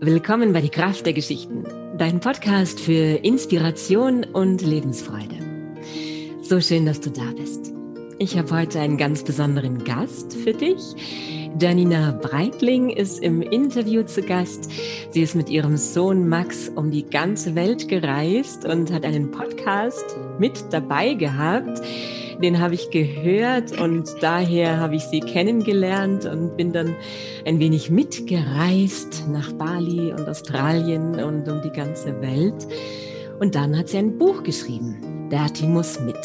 Willkommen bei Die Kraft der Geschichten, dein Podcast für Inspiration und Lebensfreude. So schön, dass du da bist. Ich habe heute einen ganz besonderen Gast für dich. Janina Breitling ist im Interview zu Gast. Sie ist mit ihrem Sohn Max um die ganze Welt gereist und hat einen Podcast mit dabei gehabt den habe ich gehört und daher habe ich sie kennengelernt und bin dann ein wenig mitgereist nach Bali und Australien und um die ganze Welt. Und dann hat sie ein Buch geschrieben, Berti muss mit.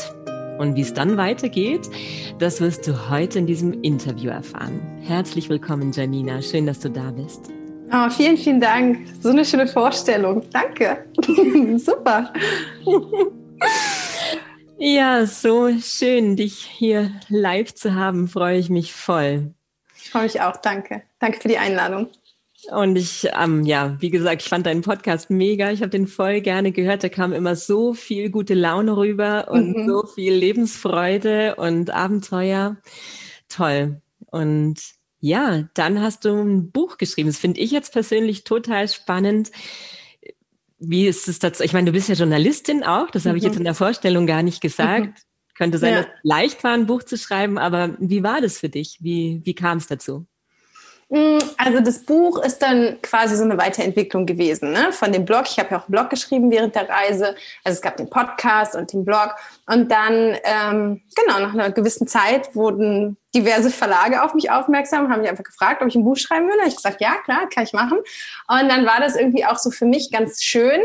Und wie es dann weitergeht, das wirst du heute in diesem Interview erfahren. Herzlich willkommen, Janina. Schön, dass du da bist. Oh, vielen, vielen Dank. So eine schöne Vorstellung. Danke. Super. Ja, so schön, dich hier live zu haben, freue ich mich voll. Ich freue mich auch, danke. Danke für die Einladung. Und ich, ähm, ja, wie gesagt, ich fand deinen Podcast mega. Ich habe den voll gerne gehört. Da kam immer so viel gute Laune rüber und mhm. so viel Lebensfreude und Abenteuer. Toll. Und ja, dann hast du ein Buch geschrieben. Das finde ich jetzt persönlich total spannend wie ist es dazu? Ich meine, du bist ja Journalistin auch, das habe ich jetzt mhm. in der Vorstellung gar nicht gesagt. Mhm. Könnte sein, ja. dass es leicht war, ein Buch zu schreiben, aber wie war das für dich? Wie, wie kam es dazu? Mm, also das Buch ist dann quasi so eine Weiterentwicklung gewesen ne? von dem Blog. Ich habe ja auch einen Blog geschrieben während der Reise. Also es gab den Podcast und den Blog. Und dann, ähm, genau, nach einer gewissen Zeit wurden diverse Verlage auf mich aufmerksam, haben mich einfach gefragt, ob ich ein Buch schreiben will. Ich gesagt, ja, klar, kann ich machen. Und dann war das irgendwie auch so für mich ganz schön.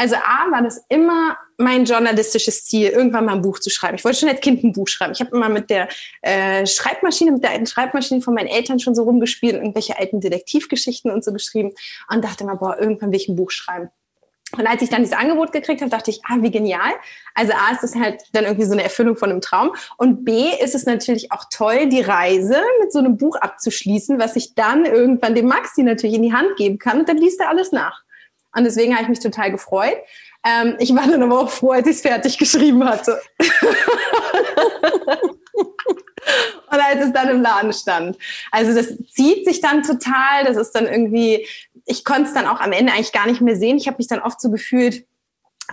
Also A, war das immer mein journalistisches Ziel, irgendwann mal ein Buch zu schreiben. Ich wollte schon als Kind ein Buch schreiben. Ich habe immer mit der äh, Schreibmaschine, mit der alten Schreibmaschine von meinen Eltern schon so rumgespielt, irgendwelche alten Detektivgeschichten und so geschrieben und dachte immer, boah, irgendwann will ich ein Buch schreiben. Und als ich dann dieses Angebot gekriegt habe, dachte ich, ah, wie genial. Also A ist es halt dann irgendwie so eine Erfüllung von einem Traum. Und B ist es natürlich auch toll, die Reise mit so einem Buch abzuschließen, was ich dann irgendwann dem Maxi natürlich in die Hand geben kann. Und dann liest er alles nach. Und deswegen habe ich mich total gefreut. Ähm, ich war dann aber auch froh, als ich es fertig geschrieben hatte. Und als es dann im Laden stand. Also das zieht sich dann total. Das ist dann irgendwie, ich konnte es dann auch am Ende eigentlich gar nicht mehr sehen. Ich habe mich dann oft so gefühlt,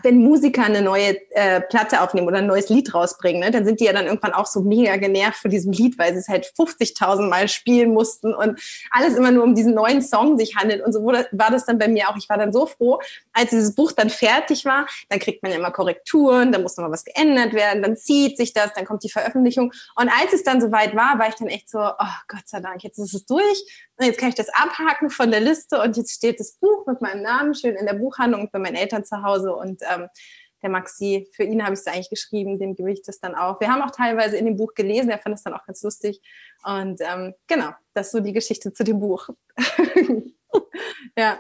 wenn Musiker eine neue äh, Platte aufnehmen oder ein neues Lied rausbringen, ne, dann sind die ja dann irgendwann auch so mega genervt von diesem Lied, weil sie es halt 50.000 Mal spielen mussten und alles immer nur um diesen neuen Song sich handelt. Und so wurde, war das dann bei mir auch. Ich war dann so froh, als dieses Buch dann fertig war. Dann kriegt man ja immer Korrekturen, dann muss noch mal was geändert werden, dann zieht sich das, dann kommt die Veröffentlichung. Und als es dann soweit war, war ich dann echt so, oh Gott sei Dank, jetzt ist es durch. Und jetzt kann ich das abhaken von der Liste und jetzt steht das Buch mit meinem Namen schön in der Buchhandlung bei meinen Eltern zu Hause und ähm, der Maxi, für ihn habe ich es eigentlich geschrieben, dem gebe ich das dann auch. Wir haben auch teilweise in dem Buch gelesen, er fand es dann auch ganz lustig. Und ähm, genau, das ist so die Geschichte zu dem Buch. ja.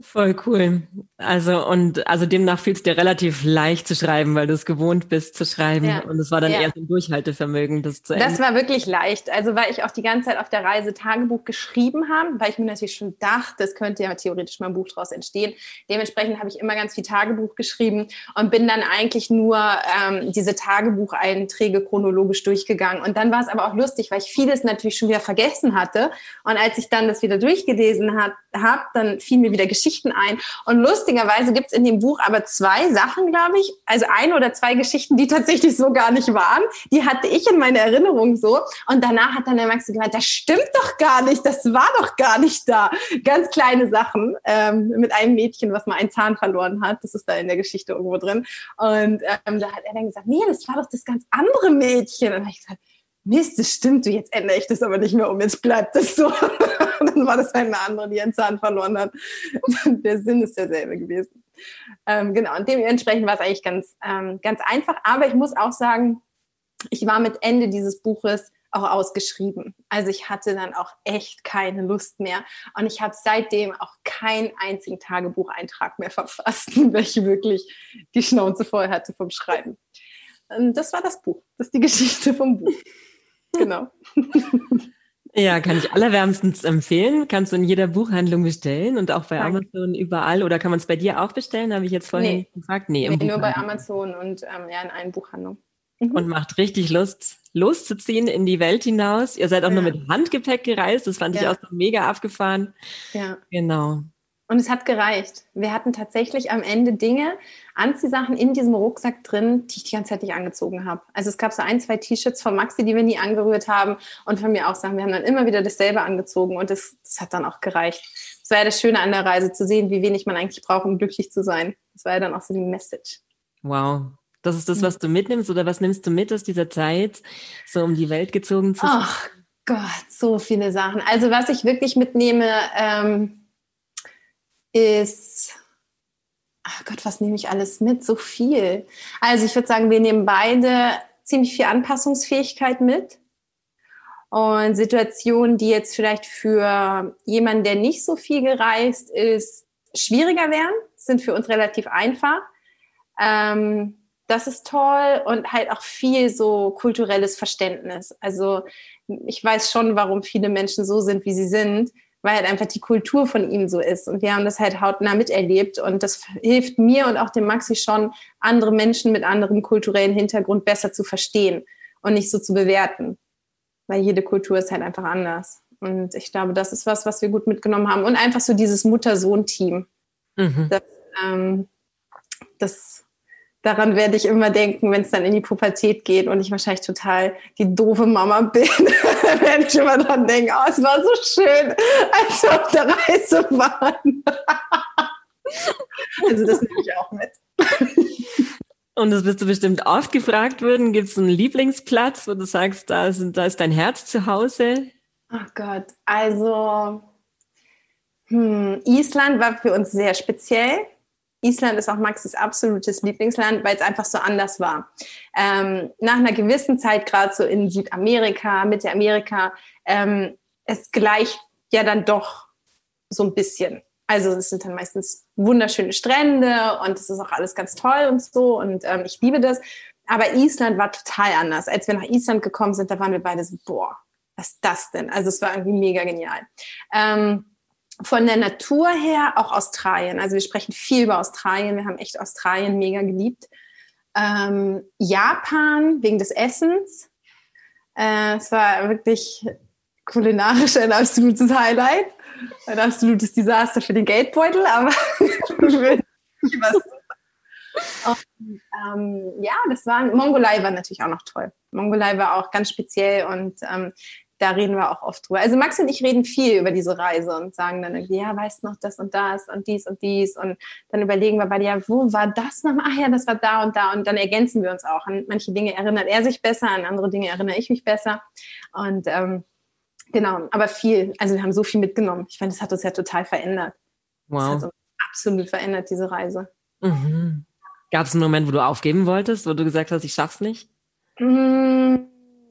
Voll cool. Also und also demnach fiel es dir relativ leicht zu schreiben, weil du es gewohnt bist zu schreiben ja. und es war dann ja. eher so ein Durchhaltevermögen, das zu Ende. Das war wirklich leicht. Also weil ich auch die ganze Zeit auf der Reise Tagebuch geschrieben habe, weil ich mir natürlich schon dachte, es könnte ja theoretisch mal ein Buch daraus entstehen. Dementsprechend habe ich immer ganz viel Tagebuch geschrieben und bin dann eigentlich nur ähm, diese Tagebucheinträge chronologisch durchgegangen. Und dann war es aber auch lustig, weil ich vieles natürlich schon wieder vergessen hatte. Und als ich dann das wieder durchgelesen habe, dann fiel mir wieder Geschichte Geschichten ein. Und lustigerweise gibt es in dem Buch aber zwei Sachen, glaube ich. Also eine oder zwei Geschichten, die tatsächlich so gar nicht waren. Die hatte ich in meiner Erinnerung so. Und danach hat dann der Maxi gemeint, das stimmt doch gar nicht, das war doch gar nicht da. Ganz kleine Sachen ähm, mit einem Mädchen, was mal einen Zahn verloren hat. Das ist da in der Geschichte irgendwo drin. Und ähm, da hat er dann gesagt, nee, das war doch das ganz andere Mädchen. Und dann habe ich gesagt, Mist, das stimmt, du, jetzt ändere ich das aber nicht mehr um, jetzt bleibt das so. dann war das halt eine andere, die einen Zahn verloren hat. Der Sinn ist derselbe gewesen. Ähm, genau, und dementsprechend war es eigentlich ganz, ähm, ganz einfach. Aber ich muss auch sagen, ich war mit Ende dieses Buches auch ausgeschrieben. Also ich hatte dann auch echt keine Lust mehr. Und ich habe seitdem auch keinen einzigen Tagebucheintrag mehr verfasst, weil ich wirklich die Schnauze voll hatte vom Schreiben. Und das war das Buch. Das ist die Geschichte vom Buch. Genau. Ja, kann ich allerwärmstens empfehlen. Kannst du in jeder Buchhandlung bestellen und auch bei Danke. Amazon überall. Oder kann man es bei dir auch bestellen? Habe ich jetzt vorhin nee. gefragt. Nee, nee nur bei Amazon und ähm, ja, in allen Buchhandlungen. Mhm. Und macht richtig Lust, loszuziehen in die Welt hinaus. Ihr seid auch ja. nur mit Handgepäck gereist. Das fand ja. ich auch so mega abgefahren. Ja. Genau. Und es hat gereicht. Wir hatten tatsächlich am Ende Dinge, Anziehsachen in diesem Rucksack drin, die ich die ganze Zeit nicht angezogen habe. Also es gab so ein, zwei T-Shirts von Maxi, die wir nie angerührt haben und von mir auch Sachen. Wir haben dann immer wieder dasselbe angezogen und das, das hat dann auch gereicht. Das war ja das Schöne an der Reise, zu sehen, wie wenig man eigentlich braucht, um glücklich zu sein. Das war ja dann auch so die Message. Wow. Das ist das, was du mitnimmst oder was nimmst du mit aus dieser Zeit, so um die Welt gezogen zu sein? Ach Gott, so viele Sachen. Also was ich wirklich mitnehme, ähm, ist, ach Gott, was nehme ich alles mit? So viel. Also ich würde sagen, wir nehmen beide ziemlich viel Anpassungsfähigkeit mit. Und Situationen, die jetzt vielleicht für jemanden, der nicht so viel gereist ist, schwieriger wären, sind für uns relativ einfach. Ähm, das ist toll und halt auch viel so kulturelles Verständnis. Also ich weiß schon, warum viele Menschen so sind, wie sie sind weil halt einfach die Kultur von ihm so ist. Und wir haben das halt hautnah miterlebt. Und das hilft mir und auch dem Maxi schon, andere Menschen mit anderem kulturellen Hintergrund besser zu verstehen und nicht so zu bewerten. Weil jede Kultur ist halt einfach anders. Und ich glaube, das ist was, was wir gut mitgenommen haben. Und einfach so dieses Mutter-Sohn-Team. Mhm. Das, ähm, das daran werde ich immer denken, wenn es dann in die Pubertät geht und ich wahrscheinlich total die doofe Mama bin, werde ich immer dran denken, oh, es war so schön, als wir auf der Reise waren. also das nehme ich auch mit. Und das wirst du bestimmt oft gefragt würden. Gibt es einen Lieblingsplatz, wo du sagst, da ist, da ist dein Herz zu Hause? Ach Gott, also hm, Island war für uns sehr speziell Island ist auch Maxis absolutes Lieblingsland, weil es einfach so anders war. Ähm, nach einer gewissen Zeit, gerade so in Südamerika, Mittelamerika, ähm, es gleicht ja dann doch so ein bisschen. Also es sind dann meistens wunderschöne Strände und es ist auch alles ganz toll und so und ähm, ich liebe das. Aber Island war total anders. Als wir nach Island gekommen sind, da waren wir beide so, boah, was ist das denn? Also es war irgendwie mega genial. Ähm, von der Natur her auch Australien. Also wir sprechen viel über Australien. Wir haben echt Australien mega geliebt. Ähm, Japan wegen des Essens. Äh, es war wirklich kulinarisch ein absolutes Highlight. Ein absolutes Desaster für den Geldbeutel, aber und, ähm, ja, das war Mongolei war natürlich auch noch toll. Mongolei war auch ganz speziell und ähm, da reden wir auch oft drüber. Also Max und ich reden viel über diese Reise und sagen dann irgendwie, ja, weißt noch das und das und dies und dies und dann überlegen wir beide, ja, wo war das nochmal? Ach ja, das war da und da und dann ergänzen wir uns auch. An manche Dinge erinnert er sich besser, an andere Dinge erinnere ich mich besser und ähm, genau, aber viel, also wir haben so viel mitgenommen. Ich finde, das hat uns ja total verändert. Wow. Das hat uns absolut verändert, diese Reise. Mhm. Gab es einen Moment, wo du aufgeben wolltest, wo du gesagt hast, ich schaff's nicht? Mm,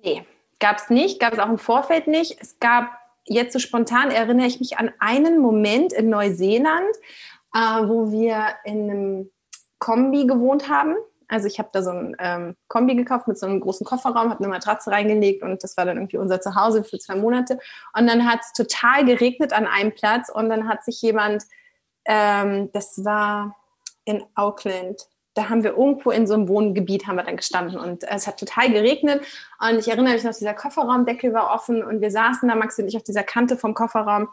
nee Gab es nicht, gab es auch im Vorfeld nicht. Es gab jetzt so spontan, erinnere ich mich an einen Moment in Neuseeland, äh, wo wir in einem Kombi gewohnt haben. Also ich habe da so ein ähm, Kombi gekauft mit so einem großen Kofferraum, habe eine Matratze reingelegt und das war dann irgendwie unser Zuhause für zwei Monate. Und dann hat es total geregnet an einem Platz und dann hat sich jemand, ähm, das war in Auckland, da haben wir irgendwo in so einem Wohngebiet haben wir dann gestanden und es hat total geregnet und ich erinnere mich noch, dieser Kofferraumdeckel war offen und wir saßen da, Max und ich, auf dieser Kante vom Kofferraum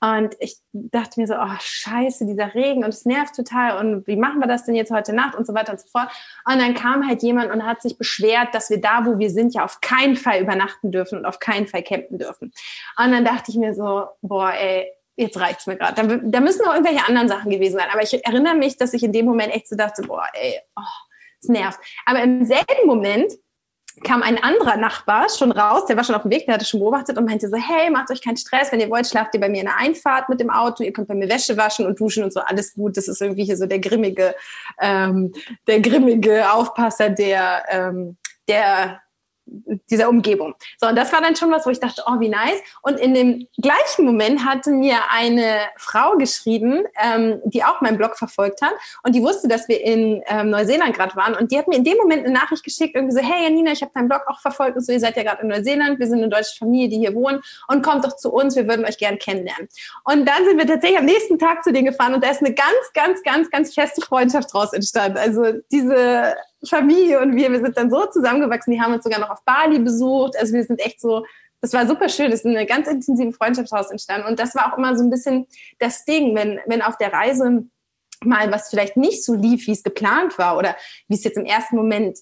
und ich dachte mir so, oh scheiße, dieser Regen und es nervt total und wie machen wir das denn jetzt heute Nacht und so weiter und so fort. Und dann kam halt jemand und hat sich beschwert, dass wir da, wo wir sind, ja auf keinen Fall übernachten dürfen und auf keinen Fall campen dürfen. Und dann dachte ich mir so, boah ey, jetzt reicht's mir gerade. Da, da, müssen auch irgendwelche anderen Sachen gewesen sein. Aber ich erinnere mich, dass ich in dem Moment echt so dachte, boah, ey, oh, das nervt. Aber im selben Moment kam ein anderer Nachbar schon raus, der war schon auf dem Weg, der hatte schon beobachtet und meinte so, hey, macht euch keinen Stress, wenn ihr wollt, schlaft ihr bei mir in der Einfahrt mit dem Auto, ihr könnt bei mir Wäsche waschen und duschen und so, alles gut. Das ist irgendwie hier so der grimmige, ähm, der grimmige Aufpasser, der, ähm, der dieser Umgebung. So, und das war dann schon was, wo ich dachte, oh, wie nice. Und in dem gleichen Moment hatte mir eine Frau geschrieben, ähm, die auch meinen Blog verfolgt hat und die wusste, dass wir in ähm, Neuseeland gerade waren und die hat mir in dem Moment eine Nachricht geschickt, irgendwie so, hey Janina, ich habe deinen Blog auch verfolgt und so, ihr seid ja gerade in Neuseeland, wir sind eine deutsche Familie, die hier wohnen und kommt doch zu uns, wir würden euch gern kennenlernen. Und dann sind wir tatsächlich am nächsten Tag zu denen gefahren und da ist eine ganz, ganz, ganz, ganz feste Freundschaft draus entstanden. Also diese Familie und wir, wir sind dann so zusammengewachsen. Die haben uns sogar noch auf Bali besucht. Also wir sind echt so das war super schön. Das ist eine ganz intensive Freundschaft daraus entstanden. Und das war auch immer so ein bisschen das Ding, wenn, wenn auf der Reise mal was vielleicht nicht so lief, wie es geplant war oder wie es jetzt im ersten Moment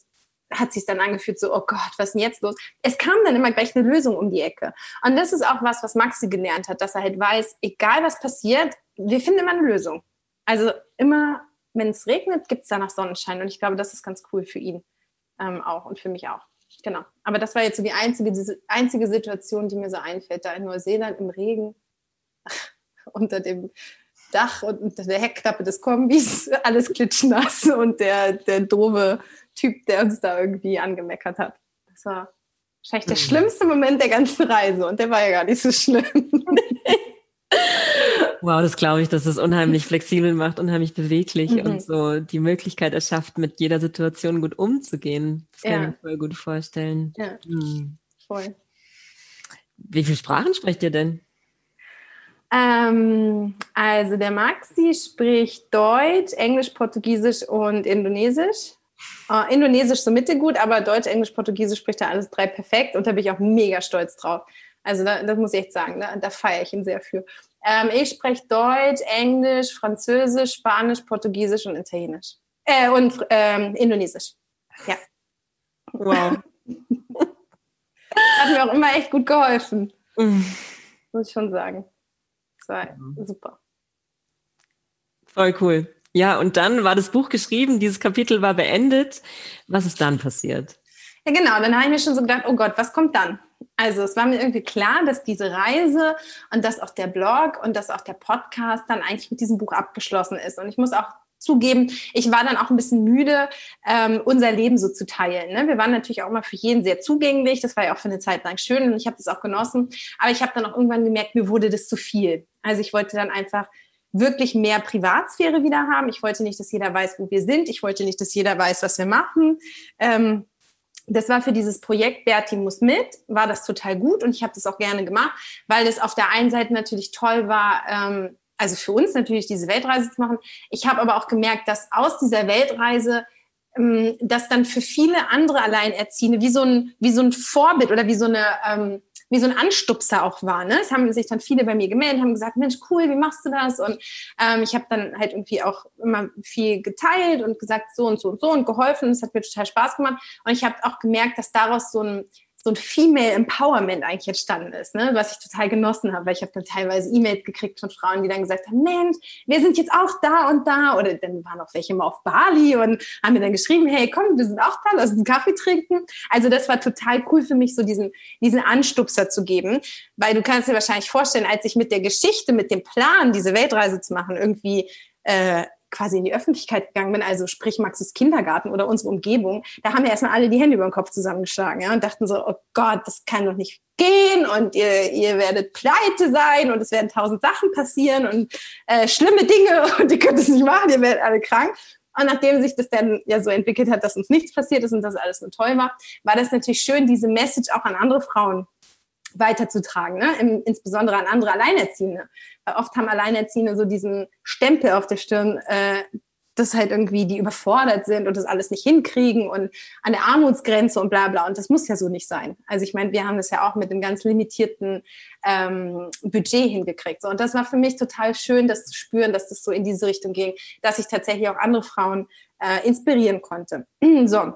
hat sich dann angefühlt, so, oh Gott, was ist denn jetzt los? Es kam dann immer gleich eine Lösung um die Ecke. Und das ist auch was, was Maxi gelernt hat, dass er halt weiß, egal was passiert, wir finden immer eine Lösung. Also immer, wenn es regnet, gibt es danach Sonnenschein. Und ich glaube, das ist ganz cool für ihn ähm, auch und für mich auch. Genau. Aber das war jetzt so die einzige, diese einzige Situation, die mir so einfällt, da in Neuseeland im Regen unter dem Dach und unter der Heckklappe des Kombis, alles klitschnass und der, der doofe Typ, der uns da irgendwie angemeckert hat. Das war wahrscheinlich der mhm. schlimmste Moment der ganzen Reise und der war ja gar nicht so schlimm. Wow, das glaube ich, dass es unheimlich flexibel macht, unheimlich beweglich mhm. und so die Möglichkeit erschafft, mit jeder Situation gut umzugehen. Das kann ja. ich mir voll gut vorstellen. Ja, mhm. voll. Wie viele Sprachen sprecht ihr denn? Ähm, also der Maxi spricht Deutsch, Englisch, Portugiesisch und Indonesisch. Uh, Indonesisch so mittelgut, aber Deutsch, Englisch, Portugiesisch spricht er alles drei perfekt und da bin ich auch mega stolz drauf. Also da, das muss ich echt sagen, da, da feiere ich ihn sehr für. Ähm, ich spreche Deutsch, Englisch, Französisch, Spanisch, Portugiesisch und Italienisch. Äh, und ähm, Indonesisch. Ja. Wow. Hat mir auch immer echt gut geholfen. Mm. Muss ich schon sagen. Das war mhm. super. Voll cool. Ja, und dann war das Buch geschrieben, dieses Kapitel war beendet. Was ist dann passiert? Ja, genau. Dann habe ich mir schon so gedacht, oh Gott, was kommt dann? Also es war mir irgendwie klar, dass diese Reise und dass auch der Blog und dass auch der Podcast dann eigentlich mit diesem Buch abgeschlossen ist. Und ich muss auch zugeben, ich war dann auch ein bisschen müde, ähm, unser Leben so zu teilen. Ne? Wir waren natürlich auch immer für jeden sehr zugänglich. Das war ja auch für eine Zeit lang schön und ich habe das auch genossen. Aber ich habe dann auch irgendwann gemerkt, mir wurde das zu viel. Also ich wollte dann einfach wirklich mehr Privatsphäre wieder haben. Ich wollte nicht, dass jeder weiß, wo wir sind. Ich wollte nicht, dass jeder weiß, was wir machen. Ähm, das war für dieses Projekt Berti muss mit, war das total gut und ich habe das auch gerne gemacht, weil es auf der einen Seite natürlich toll war, ähm, also für uns natürlich diese Weltreise zu machen. Ich habe aber auch gemerkt, dass aus dieser Weltreise ähm, das dann für viele andere Alleinerziehende wie so ein, wie so ein Vorbild oder wie so eine ähm, wie so ein Anstupser auch war. Ne? Es haben sich dann viele bei mir gemeldet, haben gesagt, Mensch, cool, wie machst du das? Und ähm, ich habe dann halt irgendwie auch immer viel geteilt und gesagt, so und so und so und geholfen. Es hat mir total Spaß gemacht. Und ich habe auch gemerkt, dass daraus so ein so ein Female Empowerment eigentlich entstanden ist, ne? was ich total genossen habe, weil ich habe dann teilweise E-Mails gekriegt von Frauen, die dann gesagt haben, Mensch, wir sind jetzt auch da und da oder dann waren auch welche mal auf Bali und haben mir dann geschrieben, hey, komm, wir sind auch da, lass uns einen Kaffee trinken. Also das war total cool für mich, so diesen, diesen Anstupser zu geben, weil du kannst dir wahrscheinlich vorstellen, als ich mit der Geschichte, mit dem Plan, diese Weltreise zu machen, irgendwie äh, quasi in die Öffentlichkeit gegangen bin, also sprich Maxis Kindergarten oder unsere Umgebung, da haben wir erstmal alle die Hände über den Kopf zusammengeschlagen ja, und dachten so, oh Gott, das kann doch nicht gehen und ihr, ihr werdet pleite sein und es werden tausend Sachen passieren und äh, schlimme Dinge und ihr könnt es nicht machen, ihr werdet alle krank. Und nachdem sich das dann ja so entwickelt hat, dass uns nichts passiert ist und dass alles nur toll war, war das natürlich schön, diese Message auch an andere Frauen weiterzutragen, ne? Im, insbesondere an andere Alleinerziehende. Weil oft haben Alleinerziehende so diesen Stempel auf der Stirn, äh, dass halt irgendwie die überfordert sind und das alles nicht hinkriegen und an der Armutsgrenze und bla bla. Und das muss ja so nicht sein. Also ich meine, wir haben das ja auch mit einem ganz limitierten ähm, Budget hingekriegt. So, und das war für mich total schön, das zu spüren, dass das so in diese Richtung ging, dass ich tatsächlich auch andere Frauen äh, inspirieren konnte. so.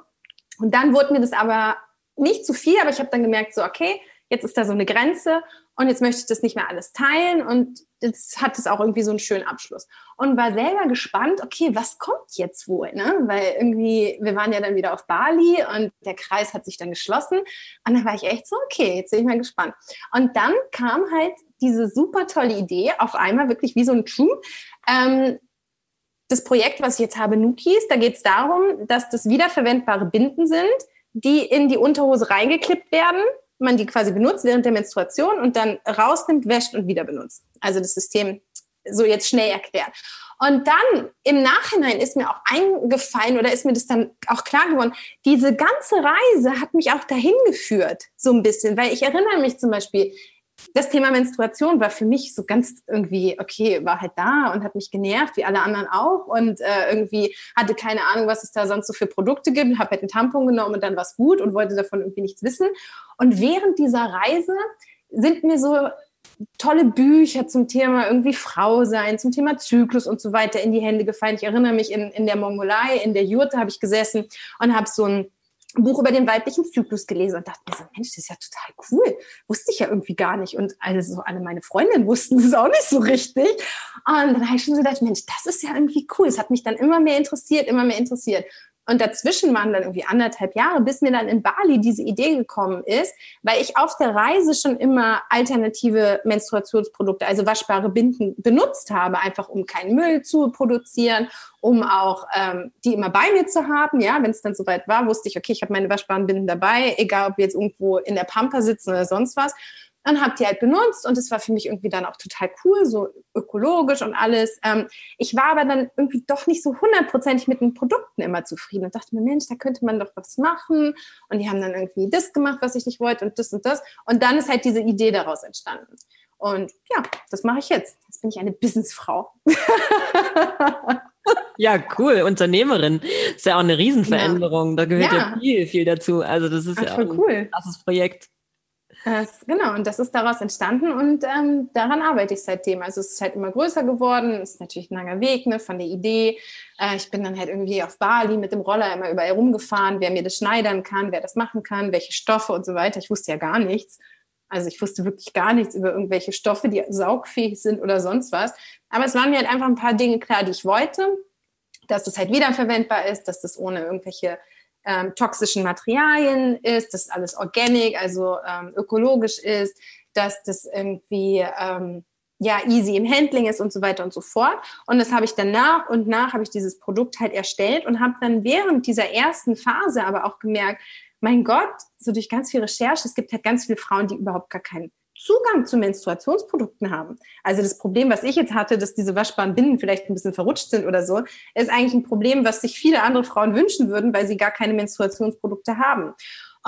Und dann wurde mir das aber nicht zu viel, aber ich habe dann gemerkt, so, okay, jetzt ist da so eine Grenze und jetzt möchte ich das nicht mehr alles teilen und jetzt hat es auch irgendwie so einen schönen Abschluss. Und war selber gespannt, okay, was kommt jetzt wohl? Ne? Weil irgendwie, wir waren ja dann wieder auf Bali und der Kreis hat sich dann geschlossen und da war ich echt so, okay, jetzt bin ich mal gespannt. Und dann kam halt diese super tolle Idee, auf einmal wirklich wie so ein True. Ähm, das Projekt, was ich jetzt habe, Nukis, da geht es darum, dass das wiederverwendbare Binden sind, die in die Unterhose reingeklippt werden man die quasi benutzt während der Menstruation und dann rausnimmt, wäscht und wieder benutzt. Also das System so jetzt schnell erklärt. Und dann im Nachhinein ist mir auch eingefallen oder ist mir das dann auch klar geworden, diese ganze Reise hat mich auch dahin geführt, so ein bisschen, weil ich erinnere mich zum Beispiel, das Thema Menstruation war für mich so ganz irgendwie, okay, war halt da und hat mich genervt, wie alle anderen auch. Und äh, irgendwie hatte keine Ahnung, was es da sonst so für Produkte gibt. Habe halt einen Tampon genommen und dann war es gut und wollte davon irgendwie nichts wissen. Und während dieser Reise sind mir so tolle Bücher zum Thema irgendwie Frau sein, zum Thema Zyklus und so weiter in die Hände gefallen. Ich erinnere mich, in, in der Mongolei, in der Jurte habe ich gesessen und habe so ein Buch über den weiblichen Zyklus gelesen und dachte mir so, Mensch, das ist ja total cool. Wusste ich ja irgendwie gar nicht. Und also alle meine Freundinnen wussten es auch nicht so richtig. Und dann habe ich schon so gedacht, Mensch, das ist ja irgendwie cool. Es hat mich dann immer mehr interessiert, immer mehr interessiert. Und dazwischen waren dann irgendwie anderthalb Jahre, bis mir dann in Bali diese Idee gekommen ist, weil ich auf der Reise schon immer alternative Menstruationsprodukte, also waschbare Binden benutzt habe, einfach um keinen Müll zu produzieren, um auch ähm, die immer bei mir zu haben. Ja, wenn es dann soweit war, wusste ich, okay, ich habe meine waschbaren Binden dabei, egal ob wir jetzt irgendwo in der Pampa sitzen oder sonst was und habe die halt benutzt und es war für mich irgendwie dann auch total cool, so ökologisch und alles. Ähm, ich war aber dann irgendwie doch nicht so hundertprozentig mit den Produkten immer zufrieden und dachte mir, Mensch, da könnte man doch was machen. Und die haben dann irgendwie das gemacht, was ich nicht wollte und das und das. Und dann ist halt diese Idee daraus entstanden. Und ja, das mache ich jetzt. Jetzt bin ich eine Businessfrau. Ja, cool. Unternehmerin. Ist ja auch eine Riesenveränderung. Ja. Da gehört ja. ja. viel, viel dazu. Also das ist Ach, ja auch ein cool. krasses Projekt. Das, genau, und das ist daraus entstanden und ähm, daran arbeite ich seitdem. Also es ist halt immer größer geworden, es ist natürlich ein langer Weg ne, von der Idee. Äh, ich bin dann halt irgendwie auf Bali mit dem Roller immer überall rumgefahren, wer mir das schneidern kann, wer das machen kann, welche Stoffe und so weiter. Ich wusste ja gar nichts. Also ich wusste wirklich gar nichts über irgendwelche Stoffe, die saugfähig sind oder sonst was. Aber es waren mir halt einfach ein paar Dinge klar, die ich wollte, dass das halt wiederverwendbar ist, dass das ohne irgendwelche ähm, toxischen Materialien ist, dass alles organic, also ähm, ökologisch ist, dass das irgendwie ähm, ja easy im Handling ist und so weiter und so fort. Und das habe ich dann nach und nach habe ich dieses Produkt halt erstellt und habe dann während dieser ersten Phase aber auch gemerkt, mein Gott, so durch ganz viel Recherche, es gibt halt ganz viele Frauen, die überhaupt gar keinen Zugang zu Menstruationsprodukten haben. Also das Problem, was ich jetzt hatte, dass diese waschbaren Binden vielleicht ein bisschen verrutscht sind oder so, ist eigentlich ein Problem, was sich viele andere Frauen wünschen würden, weil sie gar keine Menstruationsprodukte haben.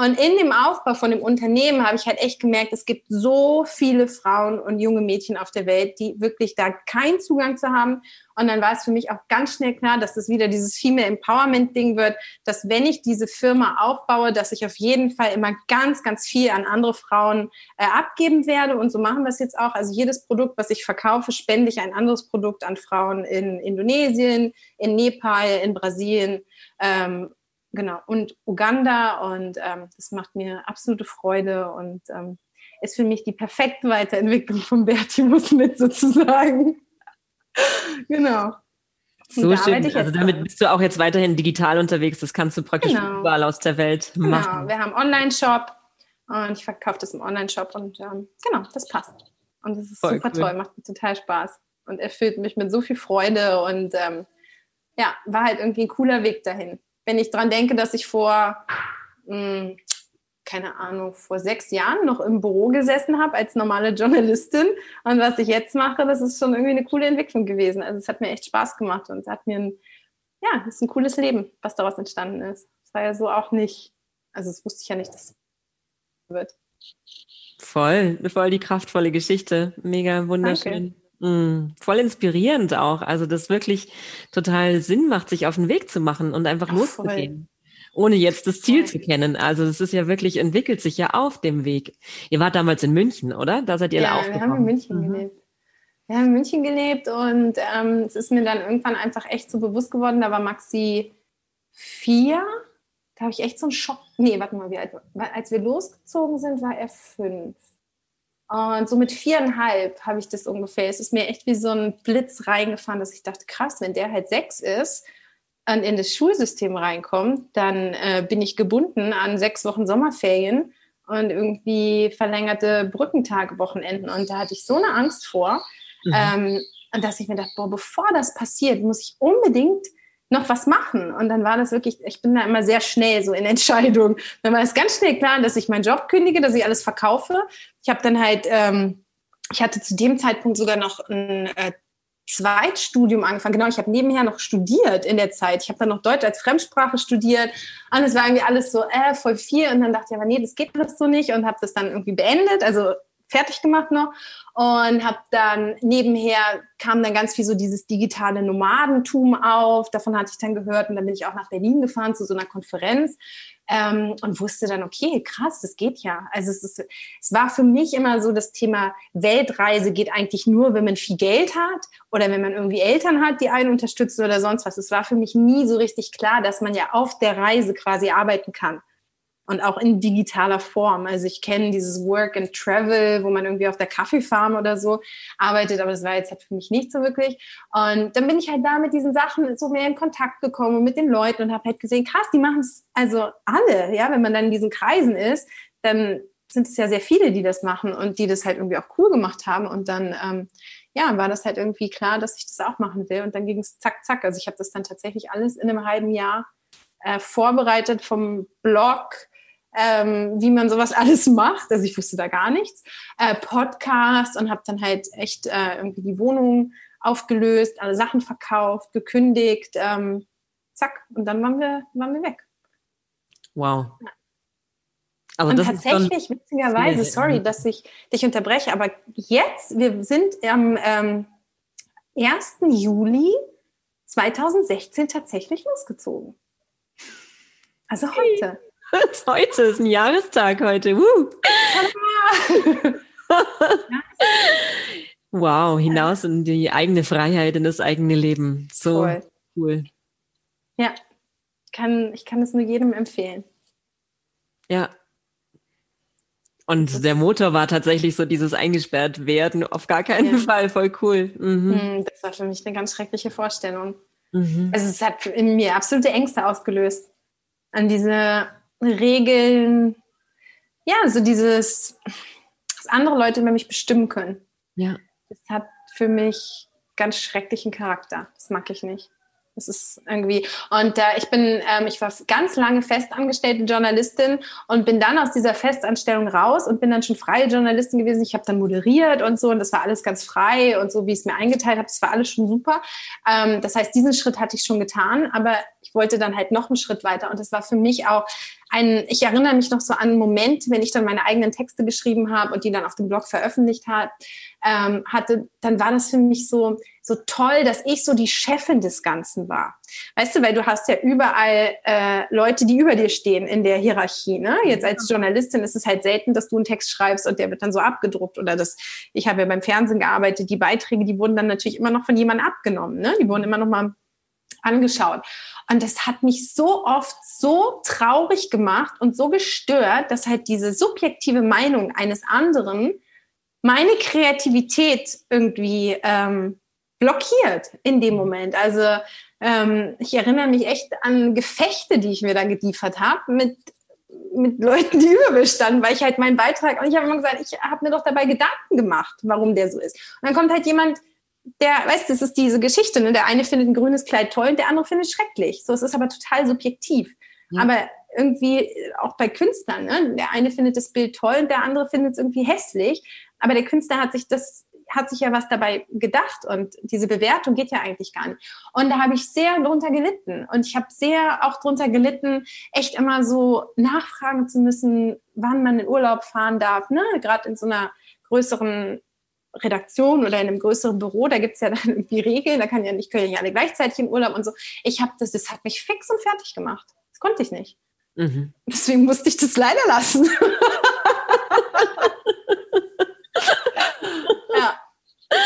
Und in dem Aufbau von dem Unternehmen habe ich halt echt gemerkt, es gibt so viele Frauen und junge Mädchen auf der Welt, die wirklich da keinen Zugang zu haben. Und dann war es für mich auch ganz schnell klar, dass das wieder dieses Female Empowerment Ding wird, dass wenn ich diese Firma aufbaue, dass ich auf jeden Fall immer ganz, ganz viel an andere Frauen äh, abgeben werde. Und so machen wir es jetzt auch. Also jedes Produkt, was ich verkaufe, spende ich ein anderes Produkt an Frauen in Indonesien, in Nepal, in Brasilien. Ähm, genau, und Uganda. Und ähm, das macht mir absolute Freude und ähm, ist für mich die perfekte Weiterentwicklung von Bertimus mit sozusagen. genau. So schön. Also damit bist du auch jetzt weiterhin digital unterwegs. Das kannst du praktisch genau. überall aus der Welt genau. machen. Genau. Wir haben Online-Shop und ich verkaufe das im Online-Shop und ähm, genau, das passt. Und das ist Voll super cool. toll, macht mir total Spaß und erfüllt mich mit so viel Freude und ähm, ja, war halt irgendwie ein cooler Weg dahin wenn ich dran denke, dass ich vor, mh, hm, keine Ahnung, vor sechs Jahren noch im Büro gesessen habe als normale Journalistin und was ich jetzt mache, das ist schon irgendwie eine coole Entwicklung gewesen. Also es hat mir echt Spaß gemacht und es hat mir ein, ja, es ist ein cooles Leben, was daraus entstanden ist. Es war ja so auch nicht, also das wusste ich ja nicht, dass es wird. Voll, voll die kraftvolle Geschichte. Mega wunderschön. Danke. Mm, voll inspirierend auch. Also das wirklich total Sinn macht, sich auf den Weg zu machen und einfach Ach, loszugehen. Ohne jetzt das Ziel voll. zu kennen. Also das ist ja wirklich, entwickelt sich ja auf dem Weg. Ihr wart damals in München, oder? Da seid ihr ja, aufgekommen. wir haben in München mhm. gelebt. Wir haben in München gelebt und ähm, es ist mir dann irgendwann einfach echt so bewusst geworden, da war Maxi vier. Da habe ich echt so einen Schock. Nee, warte mal, wie alt, als wir losgezogen sind, war er fünf. Und so mit viereinhalb habe ich das ungefähr. Es ist mir echt wie so ein Blitz reingefahren, dass ich dachte, krass, wenn der halt sechs ist und in das Schulsystem reinkommt, dann äh, bin ich gebunden an sechs Wochen Sommerferien und irgendwie verlängerte Brückentage, Wochenenden. Und da hatte ich so eine Angst vor, mhm. ähm, dass ich mir dachte, boah, bevor das passiert, muss ich unbedingt noch was machen. Und dann war das wirklich, ich bin da immer sehr schnell so in Entscheidungen. Dann war es ganz schnell klar, dass ich meinen Job kündige, dass ich alles verkaufe. Ich habe dann halt, ähm, ich hatte zu dem Zeitpunkt sogar noch ein äh, Zweitstudium angefangen. Genau, ich habe nebenher noch studiert in der Zeit. Ich habe dann noch Deutsch als Fremdsprache studiert. Und es war irgendwie alles so, äh, voll viel. Und dann dachte ich aber, nee, das geht alles so nicht. Und habe das dann irgendwie beendet. Also fertig gemacht noch und habe dann nebenher kam dann ganz viel so dieses digitale Nomadentum auf. Davon hatte ich dann gehört und dann bin ich auch nach Berlin gefahren zu so einer Konferenz ähm, und wusste dann, okay, krass, das geht ja. Also es, ist, es war für mich immer so, das Thema Weltreise geht eigentlich nur, wenn man viel Geld hat oder wenn man irgendwie Eltern hat, die einen unterstützen oder sonst was. Es war für mich nie so richtig klar, dass man ja auf der Reise quasi arbeiten kann und auch in digitaler Form. Also ich kenne dieses Work and Travel, wo man irgendwie auf der Kaffeefarm oder so arbeitet, aber das war jetzt halt für mich nicht so wirklich. Und dann bin ich halt da mit diesen Sachen so mehr in Kontakt gekommen mit den Leuten und habe halt gesehen, krass, die machen es also alle, ja, wenn man dann in diesen Kreisen ist, dann sind es ja sehr viele, die das machen und die das halt irgendwie auch cool gemacht haben und dann ähm, ja, war das halt irgendwie klar, dass ich das auch machen will und dann ging es zack, zack. Also ich habe das dann tatsächlich alles in einem halben Jahr äh, vorbereitet vom Blog, ähm, wie man sowas alles macht. Also ich wusste da gar nichts. Äh, Podcast und habe dann halt echt äh, irgendwie die Wohnung aufgelöst, alle Sachen verkauft, gekündigt. Ähm, zack, und dann waren wir, waren wir weg. Wow. Also und tatsächlich, witzigerweise, sorry, dass ich dich unterbreche, aber jetzt, wir sind am ähm, 1. Juli 2016 tatsächlich losgezogen. Also heute. heute ist ein Jahrestag heute. Wow, hinaus in die eigene Freiheit, in das eigene Leben. So Voll. cool. Ja, kann, ich kann es nur jedem empfehlen. Ja. Und der Motor war tatsächlich so dieses eingesperrt werden, auf gar keinen ja. Fall, voll cool. Mhm. Hm, das war für mich eine ganz schreckliche Vorstellung. Mhm. Also es hat in mir absolute Ängste ausgelöst. An diese Regeln, ja, so dieses, dass andere Leute über mich bestimmen können. Ja. Das hat für mich ganz schrecklichen Charakter. Das mag ich nicht. Das ist irgendwie. Und äh, ich bin, ähm, ich war ganz lange festangestellte Journalistin und bin dann aus dieser Festanstellung raus und bin dann schon freie Journalistin gewesen. Ich habe dann moderiert und so und das war alles ganz frei und so, wie ich es mir eingeteilt habe. Das war alles schon super. Ähm, das heißt, diesen Schritt hatte ich schon getan, aber ich wollte dann halt noch einen Schritt weiter und das war für mich auch ein, ich erinnere mich noch so an einen Moment, wenn ich dann meine eigenen Texte geschrieben habe und die dann auf dem Blog veröffentlicht hat, ähm, hatte, dann war das für mich so, so toll, dass ich so die Chefin des Ganzen war. Weißt du, weil du hast ja überall äh, Leute, die über dir stehen in der Hierarchie. Ne? Jetzt als Journalistin ist es halt selten, dass du einen Text schreibst und der wird dann so abgedruckt oder das. Ich habe ja beim Fernsehen gearbeitet, die Beiträge, die wurden dann natürlich immer noch von jemandem abgenommen. Ne? Die wurden immer noch mal angeschaut. Und das hat mich so oft so traurig gemacht und so gestört, dass halt diese subjektive Meinung eines anderen meine Kreativität irgendwie ähm, blockiert in dem Moment. Also ähm, ich erinnere mich echt an Gefechte, die ich mir da geliefert habe mit mit Leuten, die über mir standen, weil ich halt meinen Beitrag und ich habe immer gesagt, ich habe mir doch dabei Gedanken gemacht, warum der so ist. Und dann kommt halt jemand, der, weißt du, das ist diese Geschichte, ne? der eine findet ein grünes Kleid toll und der andere findet es schrecklich. So, es ist aber total subjektiv. Ja. Aber irgendwie auch bei Künstlern, ne? der eine findet das Bild toll und der andere findet es irgendwie hässlich. Aber der Künstler hat sich das hat sich ja was dabei gedacht und diese Bewertung geht ja eigentlich gar nicht. Und da habe ich sehr drunter gelitten und ich habe sehr auch drunter gelitten, echt immer so nachfragen zu müssen, wann man in Urlaub fahren darf, ne? Gerade in so einer größeren Redaktion oder in einem größeren Büro, da gibt es ja dann irgendwie Regeln, da kann ja nicht, können ja nicht alle gleichzeitig in Urlaub und so. Ich habe das, das hat mich fix und fertig gemacht. Das konnte ich nicht. Mhm. Deswegen musste ich das leider lassen. ja.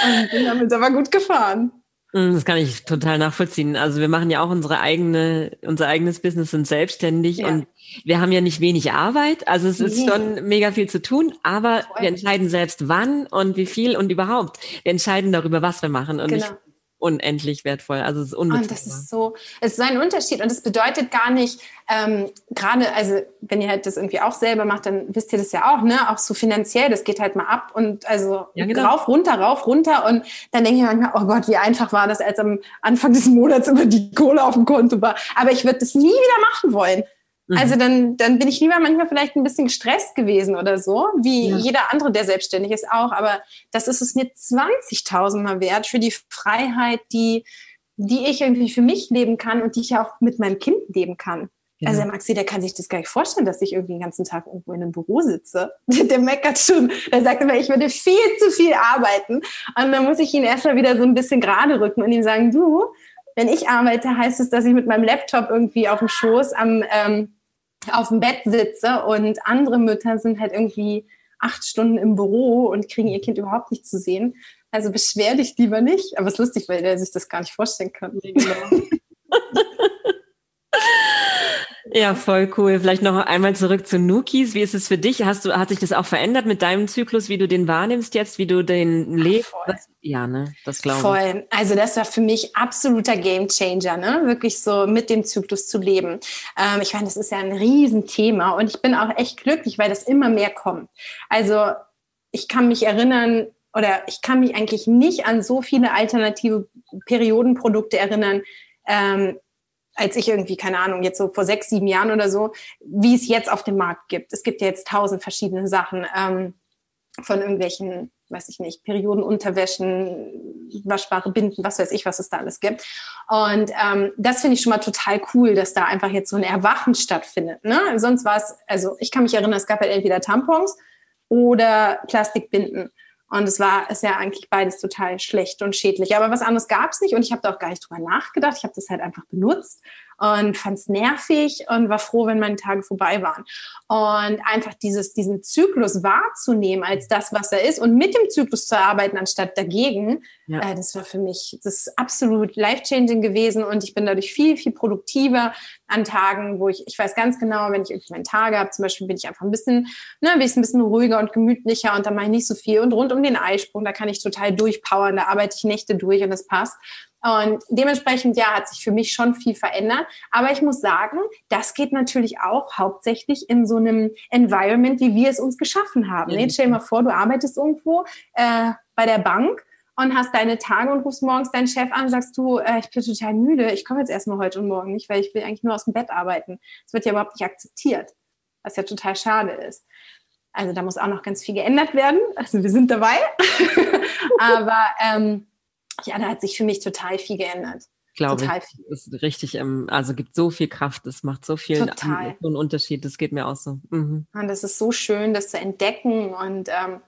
Und bin damit aber gut gefahren. Mm, das kann ich total nachvollziehen. Also wir machen ja auch unsere eigene, unser eigenes Business sind selbstständig ja. und wir haben ja nicht wenig Arbeit. Also es ist schon mega viel zu tun, aber wir entscheiden selbst wann und wie viel und überhaupt. Wir entscheiden darüber, was wir machen. Und genau. ich unendlich wertvoll. Also es ist unbezahlbar. Und das ist so, es ist so ein Unterschied und es bedeutet gar nicht, ähm, gerade, also wenn ihr halt das irgendwie auch selber macht, dann wisst ihr das ja auch, ne? Auch so finanziell, das geht halt mal ab und also ja, genau. rauf, runter, rauf, runter und dann denke ich manchmal, oh Gott, wie einfach war das, als am Anfang des Monats immer die Kohle auf dem Konto war. Aber ich würde das nie wieder machen wollen. Mhm. Also dann, dann bin ich lieber manchmal vielleicht ein bisschen gestresst gewesen oder so, wie ja. jeder andere, der selbstständig ist auch. Aber das ist es mir 20.000 Mal wert für die Freiheit, die, die ich irgendwie für mich leben kann und die ich auch mit meinem Kind leben kann. Genau. Also der Maxi, der kann sich das gar nicht vorstellen, dass ich irgendwie den ganzen Tag irgendwo in einem Büro sitze. Der meckert schon. Der sagt immer, ich würde viel zu viel arbeiten. Und dann muss ich ihn erstmal wieder so ein bisschen gerade rücken und ihm sagen, du, wenn ich arbeite, heißt es, dass ich mit meinem Laptop irgendwie auf dem Schoß am, ähm, auf dem Bett sitze und andere Mütter sind halt irgendwie acht Stunden im Büro und kriegen ihr Kind überhaupt nicht zu sehen. Also beschwer dich lieber nicht. Aber es ist lustig, weil der sich das gar nicht vorstellen kann. Genau. Ja, voll cool. Vielleicht noch einmal zurück zu Nukis. Wie ist es für dich? Hast du, hat sich das auch verändert mit deinem Zyklus, wie du den wahrnimmst jetzt, wie du den lebst? Ja, ne, das glaube ich. Voll. Also das war für mich absoluter Gamechanger, ne, wirklich so mit dem Zyklus zu leben. Ähm, ich meine, das ist ja ein Riesenthema und ich bin auch echt glücklich, weil das immer mehr kommt. Also ich kann mich erinnern, oder ich kann mich eigentlich nicht an so viele alternative Periodenprodukte erinnern, ähm, als ich irgendwie, keine Ahnung, jetzt so vor sechs, sieben Jahren oder so, wie es jetzt auf dem Markt gibt. Es gibt ja jetzt tausend verschiedene Sachen ähm, von irgendwelchen, weiß ich nicht, Periodenunterwäschen, waschbare Binden, was weiß ich, was es da alles gibt. Und ähm, das finde ich schon mal total cool, dass da einfach jetzt so ein Erwachen stattfindet. Ne? Sonst war es, also ich kann mich erinnern, es gab halt entweder Tampons oder Plastikbinden. Und es war, ist ja eigentlich beides total schlecht und schädlich. Aber was anderes gab es nicht und ich habe da auch gar nicht drüber nachgedacht. Ich habe das halt einfach benutzt und fand es nervig und war froh, wenn meine Tage vorbei waren. Und einfach dieses, diesen Zyklus wahrzunehmen als das, was er ist und mit dem Zyklus zu arbeiten, anstatt dagegen, ja. äh, das war für mich das ist absolut life-changing gewesen und ich bin dadurch viel, viel produktiver an Tagen, wo ich, ich weiß ganz genau, wenn ich irgendwie meine Tage habe, zum Beispiel bin ich einfach ein bisschen, ne, bin ich ein bisschen ruhiger und gemütlicher und da mache ich nicht so viel. Und rund um den Eisprung, da kann ich total durchpowern, da arbeite ich Nächte durch und das passt. Und dementsprechend, ja, hat sich für mich schon viel verändert. Aber ich muss sagen, das geht natürlich auch hauptsächlich in so einem Environment, wie wir es uns geschaffen haben. Ja. Stell dir mal vor, du arbeitest irgendwo äh, bei der Bank und hast deine Tage und rufst morgens deinen Chef an und sagst du, äh, ich bin total müde, ich komme jetzt erstmal heute und morgen nicht, weil ich will eigentlich nur aus dem Bett arbeiten. Das wird ja überhaupt nicht akzeptiert, was ja total schade ist. Also da muss auch noch ganz viel geändert werden. Also wir sind dabei. Aber ähm, ja, da hat sich für mich total viel geändert. Glaube total ich. Ist richtig, also gibt so viel Kraft, es macht so viel total. einen Unterschied, das geht mir auch so. Mhm. Und das ist so schön, das zu entdecken und ähm,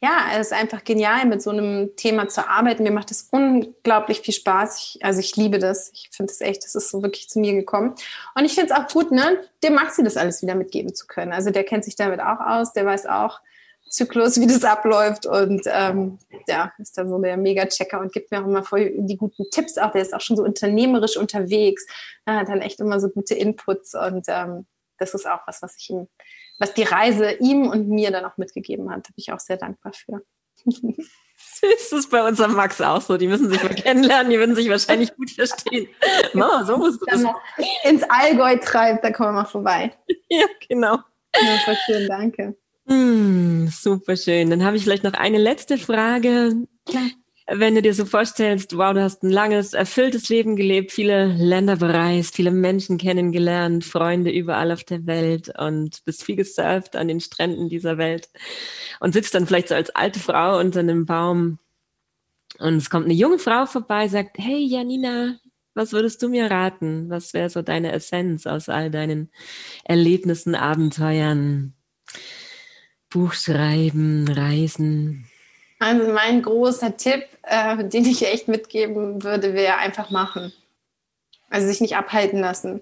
ja, es ist einfach genial, mit so einem Thema zu arbeiten. Mir macht es unglaublich viel Spaß. Ich, also ich liebe das. Ich finde es echt, das ist so wirklich zu mir gekommen. Und ich finde es auch gut, ne, dem Maxi das alles wieder mitgeben zu können. Also der kennt sich damit auch aus, der weiß auch, Zyklus, wie das abläuft und ähm, ja, ist da so der Mega-Checker und gibt mir auch immer voll die guten Tipps auch. Der ist auch schon so unternehmerisch unterwegs, er hat dann echt immer so gute Inputs und ähm, das ist auch was, was ich ihm, was die Reise ihm und mir dann auch mitgegeben hat. Da bin ich auch sehr dankbar für. ist es bei unserem Max auch so. Die müssen sich mal kennenlernen, die würden sich wahrscheinlich gut verstehen. Mama, so musst du das. ins Allgäu treibt, da kommen wir mal vorbei. Ja, genau. Ja, voll schön, danke. Mm, super schön. Dann habe ich vielleicht noch eine letzte Frage. Ja. Wenn du dir so vorstellst, wow, du hast ein langes, erfülltes Leben gelebt, viele Länder bereist, viele Menschen kennengelernt, Freunde überall auf der Welt und bist viel gesurft an den Stränden dieser Welt und sitzt dann vielleicht so als alte Frau unter einem Baum und es kommt eine junge Frau vorbei, sagt, hey Janina, was würdest du mir raten? Was wäre so deine Essenz aus all deinen Erlebnissen, Abenteuern? Buch schreiben, reisen? Also mein großer Tipp, äh, den ich echt mitgeben würde, wäre einfach machen. Also sich nicht abhalten lassen.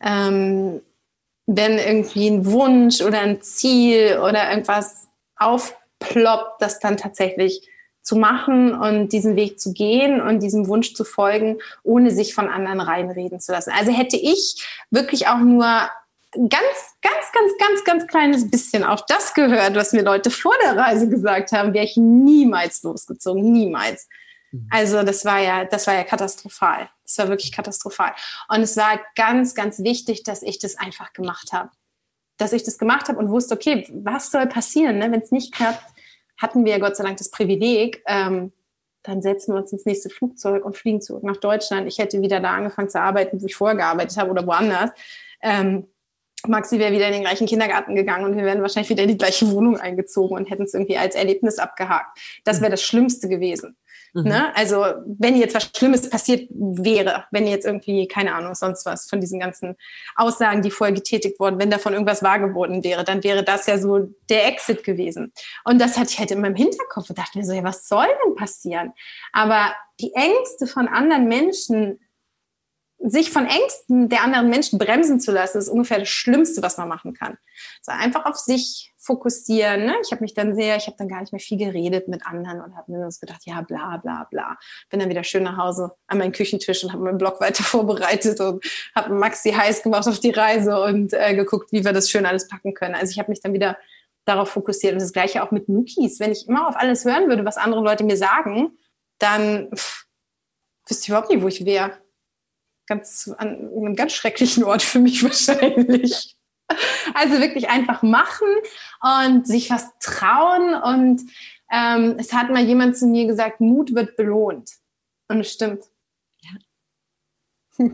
Ähm, wenn irgendwie ein Wunsch oder ein Ziel oder irgendwas aufploppt, das dann tatsächlich zu machen und diesen Weg zu gehen und diesem Wunsch zu folgen, ohne sich von anderen reinreden zu lassen. Also hätte ich wirklich auch nur ganz, ganz, ganz, ganz, ganz kleines bisschen auf das gehört, was mir Leute vor der Reise gesagt haben, wäre ich niemals losgezogen, niemals. Mhm. Also das war ja, das war ja katastrophal. Das war wirklich katastrophal. Und es war ganz, ganz wichtig, dass ich das einfach gemacht habe. Dass ich das gemacht habe und wusste, okay, was soll passieren, ne? wenn es nicht klappt, hatten wir ja Gott sei Dank das Privileg, ähm, dann setzen wir uns ins nächste Flugzeug und fliegen zurück nach Deutschland. Ich hätte wieder da angefangen zu arbeiten, wo ich vorher gearbeitet habe oder woanders. Ähm, Maxi wäre wieder in den gleichen Kindergarten gegangen und wir wären wahrscheinlich wieder in die gleiche Wohnung eingezogen und hätten es irgendwie als Erlebnis abgehakt. Das wäre das Schlimmste gewesen. Mhm. Ne? Also wenn jetzt was Schlimmes passiert wäre, wenn jetzt irgendwie, keine Ahnung, sonst was von diesen ganzen Aussagen, die vorher getätigt wurden, wenn davon irgendwas wahr geworden wäre, dann wäre das ja so der Exit gewesen. Und das hatte ich halt in meinem Hinterkopf und dachte mir so, ja, was soll denn passieren? Aber die Ängste von anderen Menschen sich von Ängsten der anderen Menschen bremsen zu lassen, ist ungefähr das Schlimmste, was man machen kann. Also einfach auf sich fokussieren. Ne? Ich habe mich dann sehr, ich habe dann gar nicht mehr viel geredet mit anderen und habe mir nur gedacht, ja, bla bla bla. Bin dann wieder schön nach Hause an meinen Küchentisch und habe meinen Blog weiter vorbereitet und habe Maxi heiß gemacht auf die Reise und äh, geguckt, wie wir das schön alles packen können. Also ich habe mich dann wieder darauf fokussiert. Und das gleiche auch mit Nukis. Wenn ich immer auf alles hören würde, was andere Leute mir sagen, dann pff, wüsste ich überhaupt nicht, wo ich wäre ganz, an einem ganz schrecklichen Ort für mich wahrscheinlich. Also wirklich einfach machen und sich was trauen. Und ähm, es hat mal jemand zu mir gesagt, Mut wird belohnt. Und es stimmt. Ja.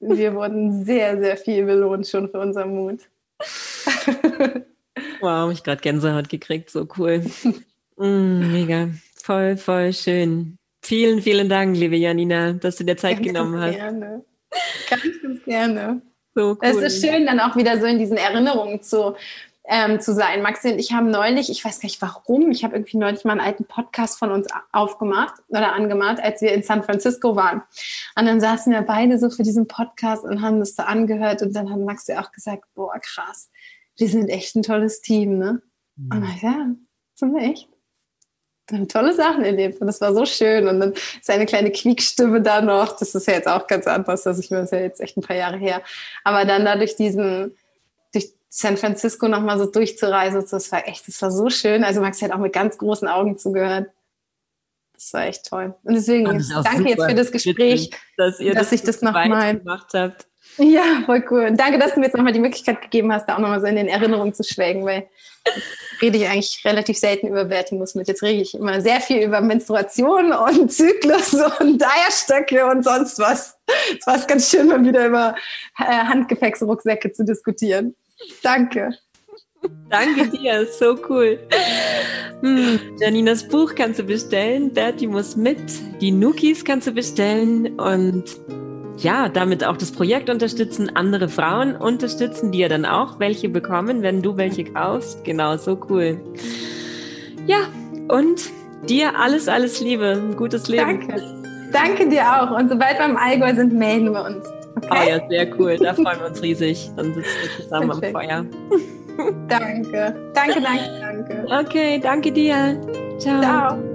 Wir wurden sehr, sehr viel belohnt schon für unseren Mut. wow, ich gerade Gänsehaut gekriegt, so cool. Mm, mega, voll, voll schön. Vielen, vielen Dank, liebe Janina, dass du dir Zeit Ganz genommen hast. Gerne. Ganz, ganz gerne. So cool. Es ist schön, dann auch wieder so in diesen Erinnerungen zu, ähm, zu sein. Maxi und ich haben neulich, ich weiß gar nicht warum, ich habe irgendwie neulich mal einen alten Podcast von uns aufgemacht oder angemacht, als wir in San Francisco waren. Und dann saßen wir beide so für diesen Podcast und haben das so angehört und dann hat Maxi auch gesagt, boah, krass, wir sind echt ein tolles Team, ne? Mhm. Und ich, ja, sind wir echt tolle Sachen erlebt und das war so schön. Und dann seine kleine Quiekstimme da noch, das ist ja jetzt auch ganz anders, dass ich mir das ja jetzt echt ein paar Jahre her. Aber dann da durch diesen, durch San Francisco nochmal so durchzureisen, das war echt, das war so schön. Also Max hat auch mit ganz großen Augen zugehört. Das war echt toll. Und deswegen danke jetzt für das Gespräch, dass, ihr dass das ich das nochmal gemacht habt. Ja, voll cool. Danke, dass du mir jetzt nochmal die Möglichkeit gegeben hast, da auch nochmal so in den Erinnerungen zu schwelgen, weil rede ich eigentlich relativ selten über Vertimus mit. Jetzt rede ich immer sehr viel über Menstruation und Zyklus und Eierstöcke und sonst was. Es war ganz schön, mal wieder über äh, Handgepäcksrucksäcke zu diskutieren. Danke. Danke dir, so cool. Hm, Janinas Buch kannst du bestellen, Bertie muss mit, die Nukis kannst du bestellen und ja, damit auch das Projekt unterstützen, andere Frauen unterstützen, die ja dann auch welche bekommen, wenn du welche kaufst. Genau, so cool. Ja, und dir alles, alles Liebe, ein gutes Leben. Danke. Danke dir auch. Und sobald wir im Allgäu sind, melden wir uns. Okay? Oh ja, sehr cool. Da freuen wir uns riesig. Dann sitzen wir zusammen am Feuer. Danke. Danke, danke, danke. Okay, danke dir. Ciao. Ciao.